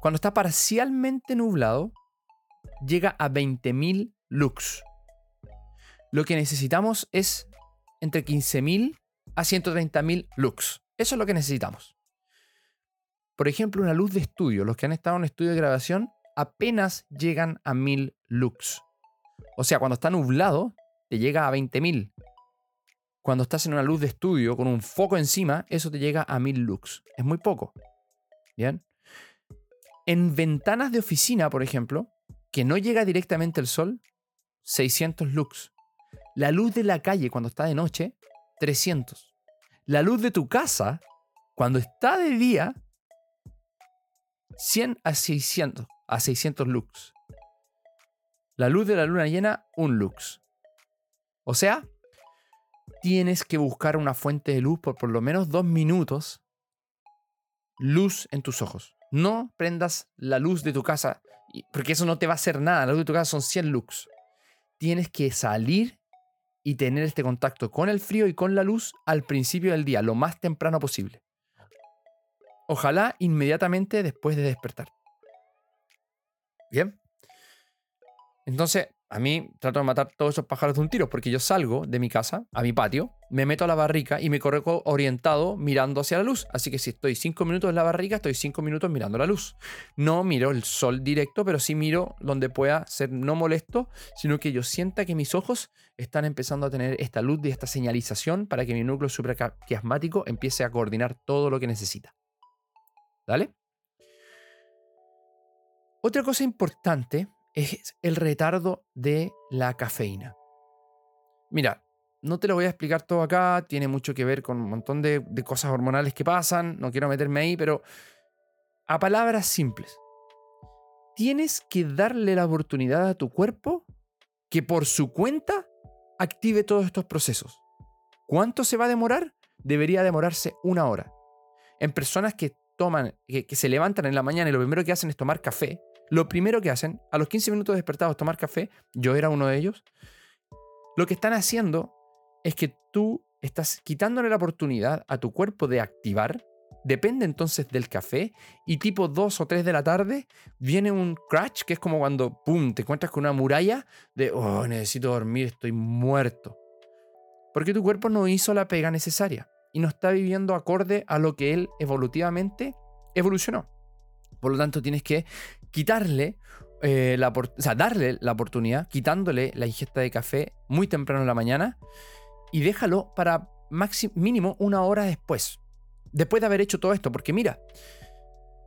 Cuando está parcialmente nublado, llega a 20.000 lux. Lo que necesitamos es entre 15.000 a 130.000 lux. Eso es lo que necesitamos. Por ejemplo, una luz de estudio. Los que han estado en estudio de grabación apenas llegan a 1000 lux. O sea, cuando está nublado, te llega a 20.000. Cuando estás en una luz de estudio con un foco encima, eso te llega a 1000 lux. Es muy poco. ¿Bien? En ventanas de oficina, por ejemplo, que no llega directamente el sol, 600 lux. La luz de la calle cuando está de noche, 300. La luz de tu casa, cuando está de día, 100 a 600 a 600 lux. La luz de la luna llena, un lux. O sea, tienes que buscar una fuente de luz por por lo menos dos minutos. Luz en tus ojos. No prendas la luz de tu casa, porque eso no te va a hacer nada. La luz de tu casa son 100 lux. Tienes que salir y tener este contacto con el frío y con la luz al principio del día, lo más temprano posible. Ojalá inmediatamente después de despertar. Bien. Entonces, a mí trato de matar todos esos pájaros de un tiro, porque yo salgo de mi casa a mi patio, me meto a la barrica y me corro orientado mirando hacia la luz. Así que si estoy cinco minutos en la barrica, estoy cinco minutos mirando la luz. No miro el sol directo, pero sí miro donde pueda ser no molesto, sino que yo sienta que mis ojos están empezando a tener esta luz y esta señalización para que mi núcleo supraquiasmático empiece a coordinar todo lo que necesita. ¿Dale? Otra cosa importante es el retardo de la cafeína. Mira, no te lo voy a explicar todo acá, tiene mucho que ver con un montón de, cosas hormonales que pasan, no quiero meterme ahí, pero a palabras simples, tienes que darle la oportunidad a tu cuerpo que por su cuenta active todos estos procesos. ¿Cuánto se va a demorar? Debería demorarse una hora. En personas que toman, que, se levantan en la mañana y lo primero que hacen es tomar café, lo primero que hacen, a los 15 minutos despertados, tomar café, yo era uno de ellos, lo que están haciendo es que tú estás quitándole la oportunidad a tu cuerpo de activar, depende entonces del café, y tipo 2 o 3 de la tarde viene un crash, que es como cuando, ¡pum!, te encuentras con una muralla de, oh, necesito dormir, estoy muerto. Porque tu cuerpo no hizo la pega necesaria y no está viviendo acorde a lo que él evolutivamente evolucionó. Por lo tanto, tienes que quitarle eh, la, o sea, darle la oportunidad, quitándole la ingesta de café muy temprano en la mañana y déjalo para mínimo una hora después. Después de haber hecho todo esto, porque mira,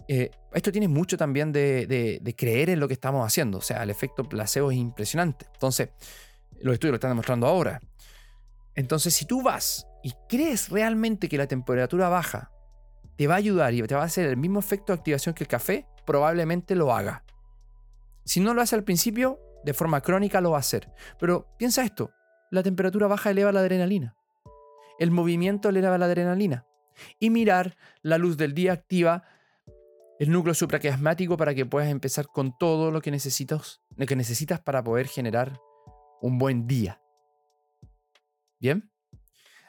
eh, esto tiene mucho también de, de, creer en lo que estamos haciendo. O sea, el efecto placebo es impresionante. Entonces, los estudios lo están demostrando ahora. Entonces, si tú vas y crees realmente que la temperatura baja te va a ayudar y te va a hacer el mismo efecto de activación que el café, probablemente lo haga. Si no lo hace al principio, de forma crónica lo va a hacer. Pero piensa esto, la temperatura baja eleva la adrenalina. El movimiento eleva la adrenalina. Y mirar la luz del día activa el núcleo supraquiasmático para que puedas empezar con todo lo que necesitas, lo que necesitas para poder generar un buen día. Bien.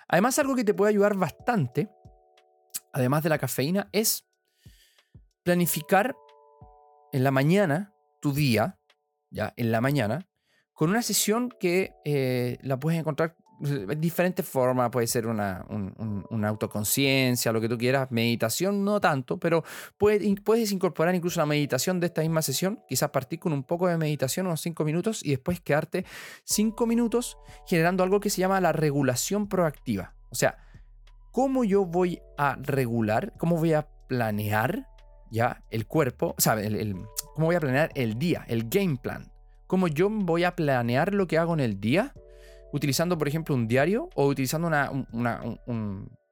Además, algo que te puede ayudar bastante además de la cafeína, es planificar en la mañana tu día, ya en la mañana, con una sesión que eh, la puedes encontrar de diferentes formas, puede ser una, autoconciencia, lo que tú quieras, meditación no tanto, pero puedes, puedes incorporar incluso la meditación de esta misma sesión, quizás partir con un poco de meditación, unos cinco minutos, y después quedarte cinco minutos generando algo que se llama la regulación proactiva. O sea, cómo yo voy a regular, cómo voy a planear ya el cuerpo, o sea, el, cómo voy a planear el día, el game plan. Cómo yo voy a planear lo que hago en el día, utilizando, por ejemplo, un diario o utilizando una,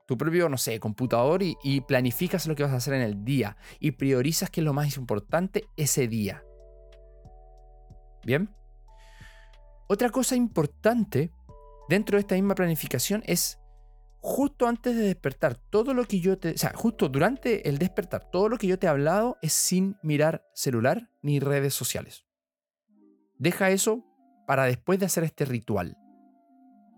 tu propio, no sé, computador y, y planificas lo que vas a hacer en el día y priorizas qué es lo más importante ese día. Bien. Otra cosa importante dentro de esta misma planificación es justo antes de despertar, todo lo que yo te, o sea, justo durante el despertar, todo lo que yo te he hablado es sin mirar celular ni redes sociales. Deja eso para después de hacer este ritual.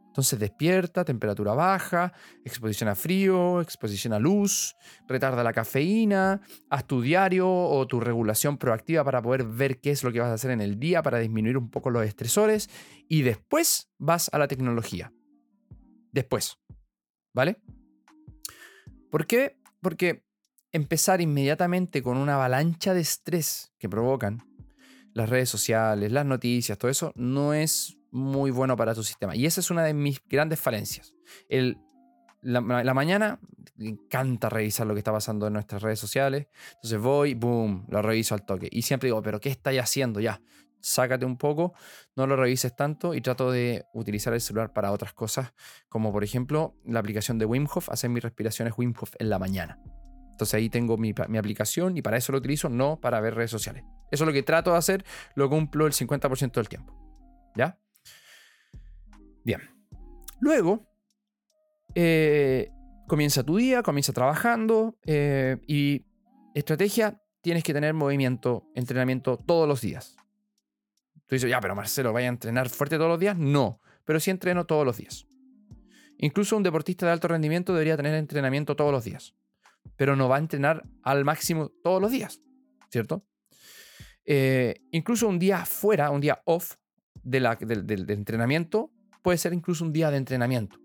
Entonces despierta, temperatura baja, exposición a frío, exposición a luz, retarda la cafeína, haz tu diario o tu regulación proactiva para poder ver qué es lo que vas a hacer en el día para disminuir un poco los estresores y después vas a la tecnología. Después. ¿Vale? ¿Por qué? Porque empezar inmediatamente con una avalancha de estrés que provocan las redes sociales, las noticias, todo eso, no es muy bueno para tu sistema. Y esa es una de mis grandes falencias. La, la, mañana me encanta revisar lo que está pasando en nuestras redes sociales. Entonces voy, boom, lo reviso al toque. Y siempre digo, pero ¿qué estáis haciendo ya? Sácate un poco, no lo revises tanto y trato de utilizar el celular para otras cosas, como por ejemplo la aplicación de Wim Hof, hacer mis respiraciones Wim Hof en la mañana. Entonces ahí tengo mi, aplicación y para eso lo utilizo, no para ver redes sociales. Eso es lo que trato de hacer, lo cumplo el 50% del tiempo. ¿Ya? Bien. Luego, eh, comienza tu día, comienza trabajando eh, y estrategia, tienes que tener movimiento, entrenamiento todos los días. Tú dices, ya, pero Marcelo, ¿vaya a entrenar fuerte todos los días? No, pero sí entreno todos los días. Incluso un deportista de alto rendimiento debería tener entrenamiento todos los días, pero no va a entrenar al máximo todos los días, ¿cierto? Eh, incluso un día fuera, un día off, del- del entrenamiento puede ser incluso un día de entrenamiento.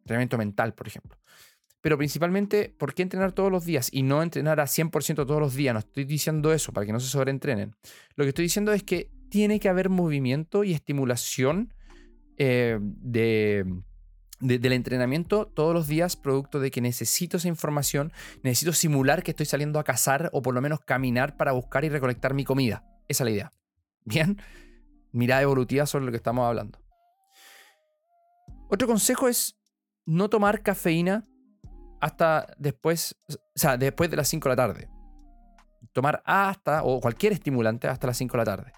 Entrenamiento mental, por ejemplo. Pero principalmente, ¿por qué entrenar todos los días y no entrenar a 100% todos los días? No estoy diciendo eso para que no se sobreentrenen. Lo que estoy diciendo es que tiene que haber movimiento y estimulación eh, de, de- del entrenamiento todos los días, producto de que necesito esa información, necesito simular que estoy saliendo a cazar o por lo menos caminar para buscar y recolectar mi comida. Esa es la idea. <laughs> Bien, mirada evolutiva sobre lo que estamos hablando. Otro consejo es no tomar cafeína hasta después, o sea, después de las 5 de la tarde. Tomar hasta, o cualquier estimulante hasta las 5 de la tarde.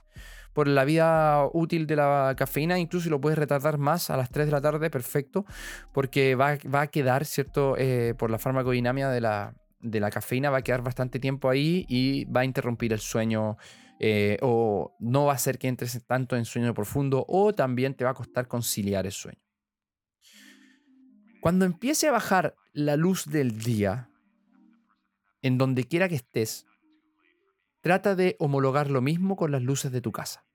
Por la vida útil de la cafeína, incluso si lo puedes retardar más a las 3 de la tarde, perfecto, porque va, va a quedar, ¿cierto? Eh, por la farmacodinamia de la, de la cafeína, va a quedar bastante tiempo ahí y va a interrumpir el sueño eh, o no va a hacer que entres tanto en sueño profundo o también te va a costar conciliar el sueño. Cuando empiece a bajar la luz del día, en donde quiera que estés, trata de homologar lo mismo con las luces de tu casa.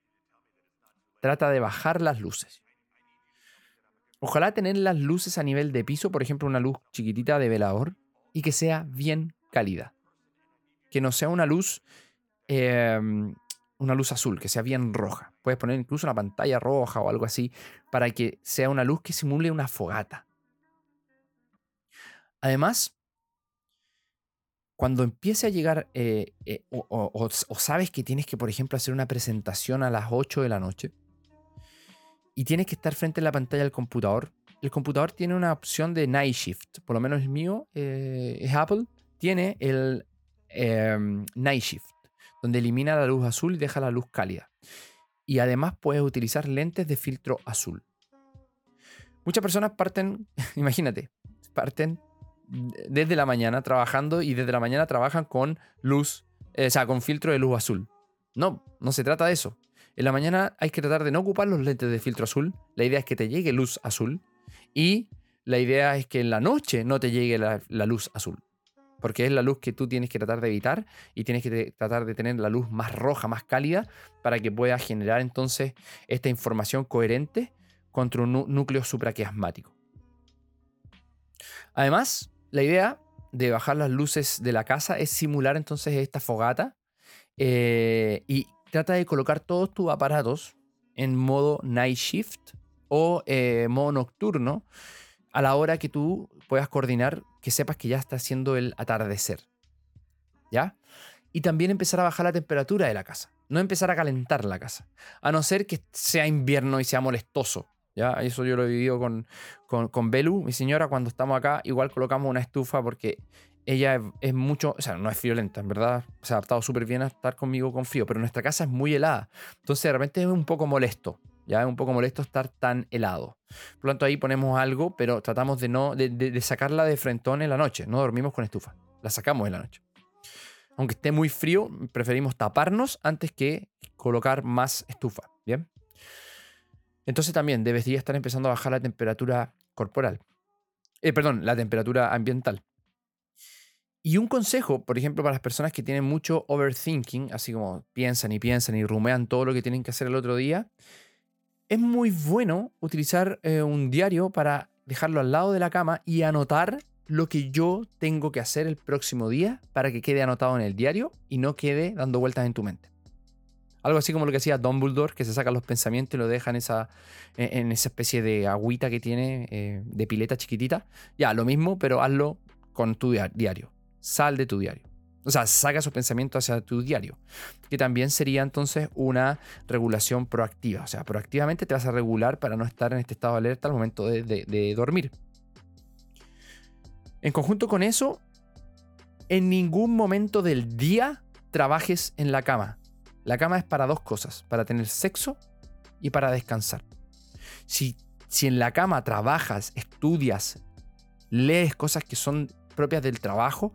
Trata de bajar las luces. Ojalá tener las luces a nivel de piso, por ejemplo, una luz chiquitita de velador, y que sea bien cálida. Que no sea una luz, eh, una luz azul, que sea bien roja. Puedes poner incluso una pantalla roja o algo así para que sea una luz que simule una fogata. Además, cuando empiece a llegar eh, eh, o, sabes que tienes que, por ejemplo, hacer una presentación a las 8 de la noche y tienes que estar frente a la pantalla del computador, el computador tiene una opción de night shift, por lo menos el mío eh, es Apple, tiene el em, night shift, donde elimina la luz azul y deja la luz cálida. Y además puedes utilizar lentes de filtro azul. Muchas personas parten, <laughs> imagínate, parten desde la mañana trabajando y desde la mañana trabajan con luz, eh, o sea, con filtro de luz azul. No, no se trata de eso. En la mañana hay que tratar de no ocupar los lentes de filtro azul. La idea es que te llegue luz azul. Y la idea es que en la noche no te llegue la, luz azul. Porque es la luz que tú tienes que tratar de evitar y tienes que tratar de tener la luz más roja, más cálida, para que pueda generar entonces esta información coherente contra un nú- núcleo supraquiasmático. Además, la idea de bajar las luces de la casa es simular entonces esta fogata eh, y trata de colocar todos tus aparatos en modo night shift o eh, modo nocturno a la hora que tú puedas coordinar que sepas que ya está haciendo el atardecer. ¿Ya? Y también empezar a bajar la temperatura de la casa. No empezar a calentar la casa. A no ser que sea invierno y sea molestoso. Eso yo lo he vivido con, con, Belu, mi señora, cuando estamos acá, igual colocamos una estufa porque ella es, mucho, o sea, no es friolenta, en verdad, se ha adaptado súper bien a estar conmigo con frío, pero nuestra casa es muy helada. Entonces de repente es un poco molesto, ya es un poco molesto estar tan helado. Por lo tanto ahí ponemos algo, pero tratamos de no, de, de- de sacarla de frentón en la noche, no dormimos con estufa, la sacamos en la noche. Aunque esté muy frío, preferimos taparnos antes que colocar más estufa, ¿bien? Entonces también debería estar empezando a bajar la temperatura corporal. Eh, perdón, la temperatura ambiental. Y un consejo, por ejemplo, para las personas que tienen mucho overthinking, así como piensan y piensan y rumean todo lo que tienen que hacer el otro día, es muy bueno utilizar eh, un diario para dejarlo al lado de la cama y anotar lo que yo tengo que hacer el próximo día para que quede anotado en el diario y no quede dando vueltas en tu mente. Algo así como lo que hacía Dumbledore, que se saca los pensamientos y lo deja en esa, en en esa especie de agüita que tiene, eh, de pileta chiquitita. Ya, lo mismo, pero hazlo con tu dia- diario. Sal de tu diario. O sea, saca esos pensamientos hacia tu diario. Que también sería entonces una regulación proactiva. O sea, proactivamente te vas a regular para no estar en este estado de alerta al momento de- de dormir. En conjunto con eso, en ningún momento del día trabajes en la cama. La cama es para dos cosas, para tener sexo y para descansar. Si, si en la cama trabajas, estudias, lees cosas que son propias del trabajo,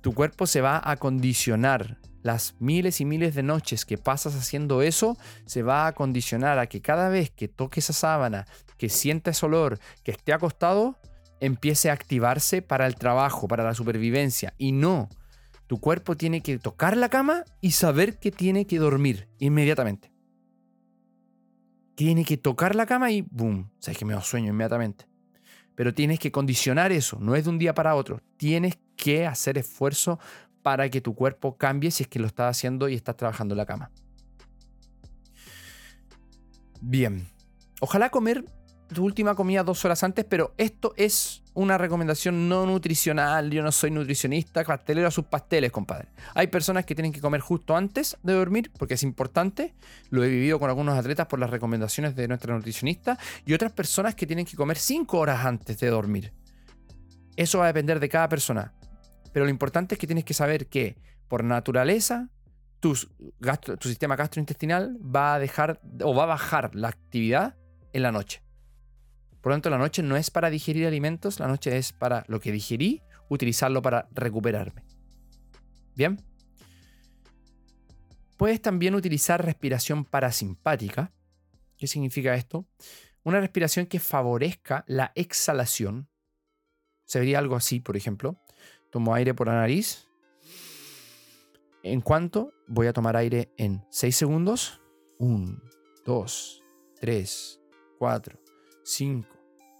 tu cuerpo se va a condicionar. Las miles y miles de noches que pasas haciendo eso, se va a condicionar a que cada vez que toque esa sábana, que sienta ese olor, que esté acostado, empiece a activarse para el trabajo, para la supervivencia. Y no, tu cuerpo tiene que tocar la cama y saber que tiene que dormir inmediatamente. tiene que tocar la cama y boom, sabes que me sueño inmediatamente. Pero tienes que condicionar eso, no es de un día para otro. Tienes que hacer esfuerzo para que tu cuerpo cambie si es que lo estás haciendo y estás trabajando en la cama. Bien, ojalá comer tu última comida dos horas antes, pero esto es una recomendación no nutricional. Yo no soy nutricionista, pastelero a sus pasteles, compadre. Hay personas que tienen que comer justo antes de dormir porque es importante. Lo he vivido con algunos atletas por las recomendaciones de nuestra nutricionista. Y otras personas que tienen que comer cinco horas antes de dormir. Eso va a depender de cada persona. Pero lo importante es que tienes que saber que por naturaleza tu, sistema gastrointestinal va a dejar o va a bajar la actividad en la noche. Por lo tanto, la noche no es para digerir alimentos, la noche es para lo que digerí, utilizarlo para recuperarme. Bien. Puedes también utilizar respiración parasimpática. ¿Qué significa esto? Una respiración que favorezca la exhalación. Se vería algo así, por ejemplo. Tomo aire por la nariz. En cuanto voy a tomar aire en 6 segundos. 1, 2, 3, 4, 5,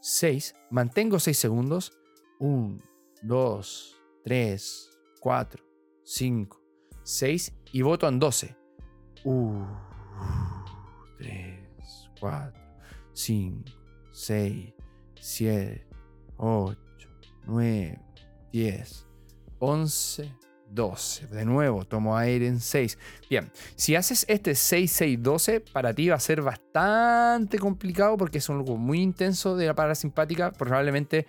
6, mantengo 6 segundos. 1, 2, 3, 4, 5, 6 y voto en 12. 1, 3, 4, 5, 6, 7, 8, 9, 10, 11, 12. De nuevo, tomo aire en 6. Bien, si haces este 6-6-12, para ti va a ser bastante complicado porque es algo muy intenso de la parasimpática. Probablemente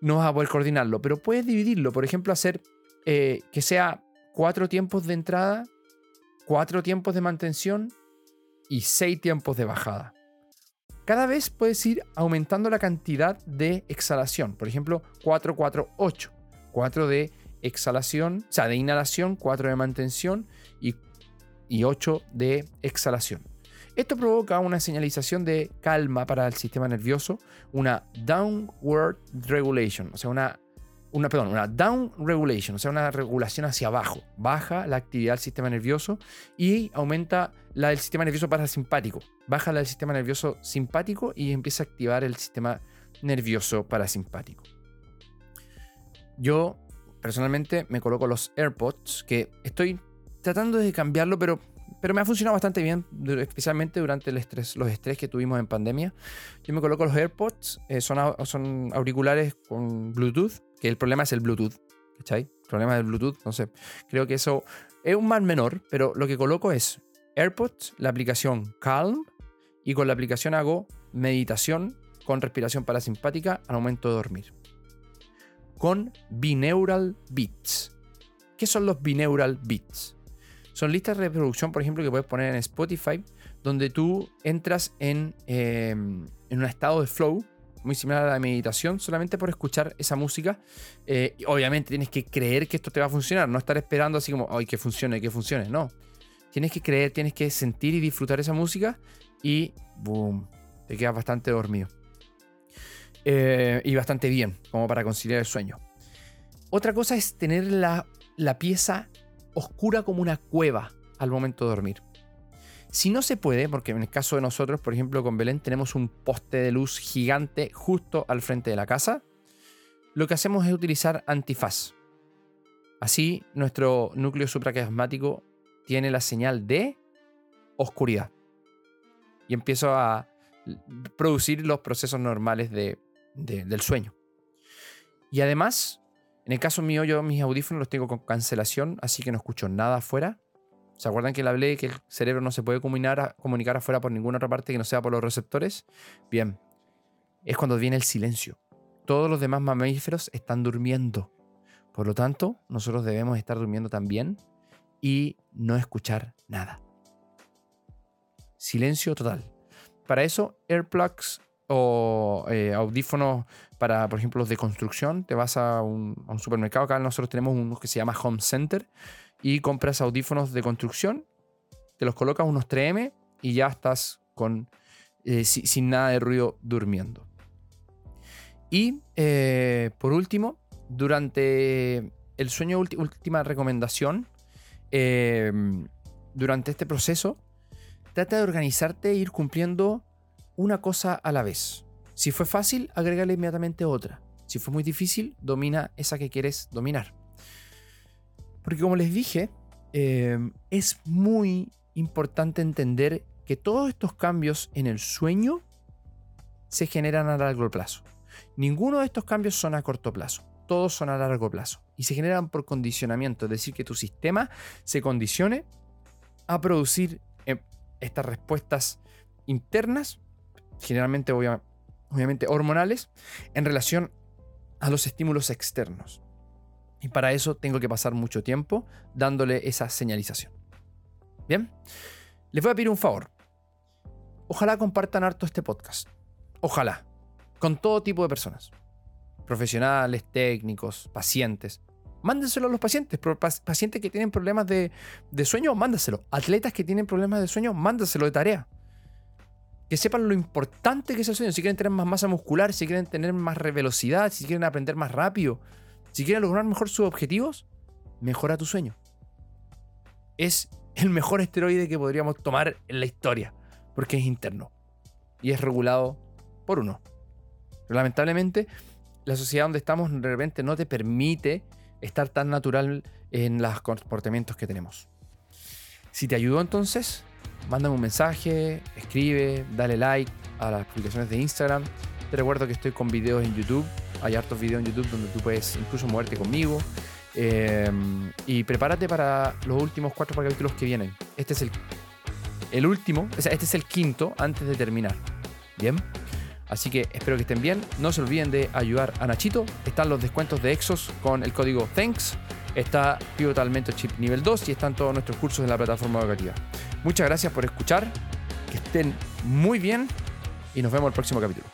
no vas a poder coordinarlo, pero puedes dividirlo. Por ejemplo, hacer eh, que sea 4 tiempos de entrada, 4 tiempos de mantención y 6 tiempos de bajada. Cada vez puedes ir aumentando la cantidad de exhalación. Por ejemplo, 4, 4, 8. 4 de exhalación, o sea, de inhalación, 4 de mantención y, y 8 de exhalación. Esto provoca una señalización de calma para el sistema nervioso, una downward regulation, o sea, una, una, perdón, una down regulation, o sea, una regulación hacia abajo. Baja la actividad del sistema nervioso y aumenta la del sistema nervioso parasimpático. Baja la del sistema nervioso simpático y empieza a activar el sistema nervioso parasimpático. Yo personalmente me coloco los AirPods, que estoy tratando de cambiarlo, pero, pero me ha funcionado bastante bien, especialmente durante el estrés, los estrés que tuvimos en pandemia. Yo me coloco los AirPods, eh, son, son auriculares con Bluetooth, que el problema es el Bluetooth, ¿cachai? El problema del Bluetooth, sé. Creo que eso es un mal menor, pero lo que coloco es AirPods, la aplicación Calm, y con la aplicación hago meditación con respiración parasimpática al momento de dormir con binaural beats. ¿Qué son los binaural beats? Son listas de reproducción, por ejemplo, que puedes poner en Spotify, donde tú entras en, em, un estado de flow, muy similar a la meditación, solamente por escuchar esa música. Eh, obviamente tienes que creer que esto te va a funcionar, no estar esperando así como, ay, que funcione, que funcione, no. Tienes que creer, tienes que sentir y disfrutar esa música y, boom, te quedas bastante dormido. Eh, y bastante bien, como para conciliar el sueño. Otra cosa es tener la, la pieza oscura como una cueva al momento de dormir. Si no se puede, porque en el caso de nosotros, por ejemplo, con Belén tenemos un poste de luz gigante justo al frente de la casa, lo que hacemos es utilizar antifaz. Así, nuestro núcleo supraquiasmático tiene la señal de oscuridad y empiezo a producir los procesos normales de del sueño. Y además, en el caso mío, yo mis audífonos los tengo con cancelación, así que no escucho nada afuera. ¿Se acuerdan que le hablé que el cerebro no se puede comunicar, comunicar afuera por ninguna otra parte que no sea por los receptores? Bien, es cuando viene el silencio. Todos los demás mamíferos están durmiendo. Por lo tanto, nosotros debemos estar durmiendo también y no escuchar nada. Silencio total. Para eso, AirPlugs o eh, audífonos para, por ejemplo, los de construcción. Te vas a un, supermercado. Acá nosotros tenemos uno que se llama Home Center y compras audífonos de construcción. Te los colocas unos 3M y ya estás con, eh, sin nada de ruido durmiendo. Y eh, por último, durante el sueño, última recomendación, durante este proceso, trata de organizarte e ir cumpliendo una cosa a la vez. Si fue fácil, agrégale inmediatamente otra. Si fue muy difícil, domina esa que quieres dominar. Porque como les dije, eh, es muy importante entender que todos estos cambios en el sueño se generan a largo plazo. Ninguno de estos cambios son a corto plazo, todos son a largo plazo y se generan por condicionamiento, es decir, que tu sistema se condicione a producir eh, estas respuestas internas, generalmente obviamente hormonales, en relación a los estímulos externos. Y para eso tengo que pasar mucho tiempo dándole esa señalización. Bien, les voy a pedir un favor. Ojalá compartan harto este podcast. Ojalá. Con todo tipo de personas. Profesionales, técnicos, pacientes. Mándenselo a los pacientes. Pacientes que tienen problemas de, sueño, mándaselo. Atletas que tienen problemas de sueño, mándaselo de tarea. Que sepan lo importante que es el sueño. Si quieren tener más masa muscular, si quieren tener más velocidad, si quieren aprender más rápido, si quieren lograr mejor sus objetivos, mejora tu sueño. Es el mejor esteroide que podríamos tomar en la historia, porque es interno y es regulado por uno. Pero lamentablemente, la sociedad donde estamos de repente no te permite estar tan natural en los comportamientos que tenemos. Si te ayudó entonces, mándame un mensaje, escribe, dale like a las publicaciones de Instagram. Te recuerdo que estoy con videos en YouTube hay hartos videos en YouTube donde tú puedes incluso moverte conmigo. Em, y prepárate para los últimos cuatro capítulos que vienen. Este es el, último, o sea, este es el quinto antes de terminar. Bien. Así que espero que estén bien. No se olviden de ayudar a Nachito. Están los descuentos de Exos con el código THANKS. Está Pivotal Chip nivel 2 y están todos nuestros cursos en la plataforma educativa. Muchas gracias por escuchar. Que estén muy bien y nos vemos el próximo capítulo.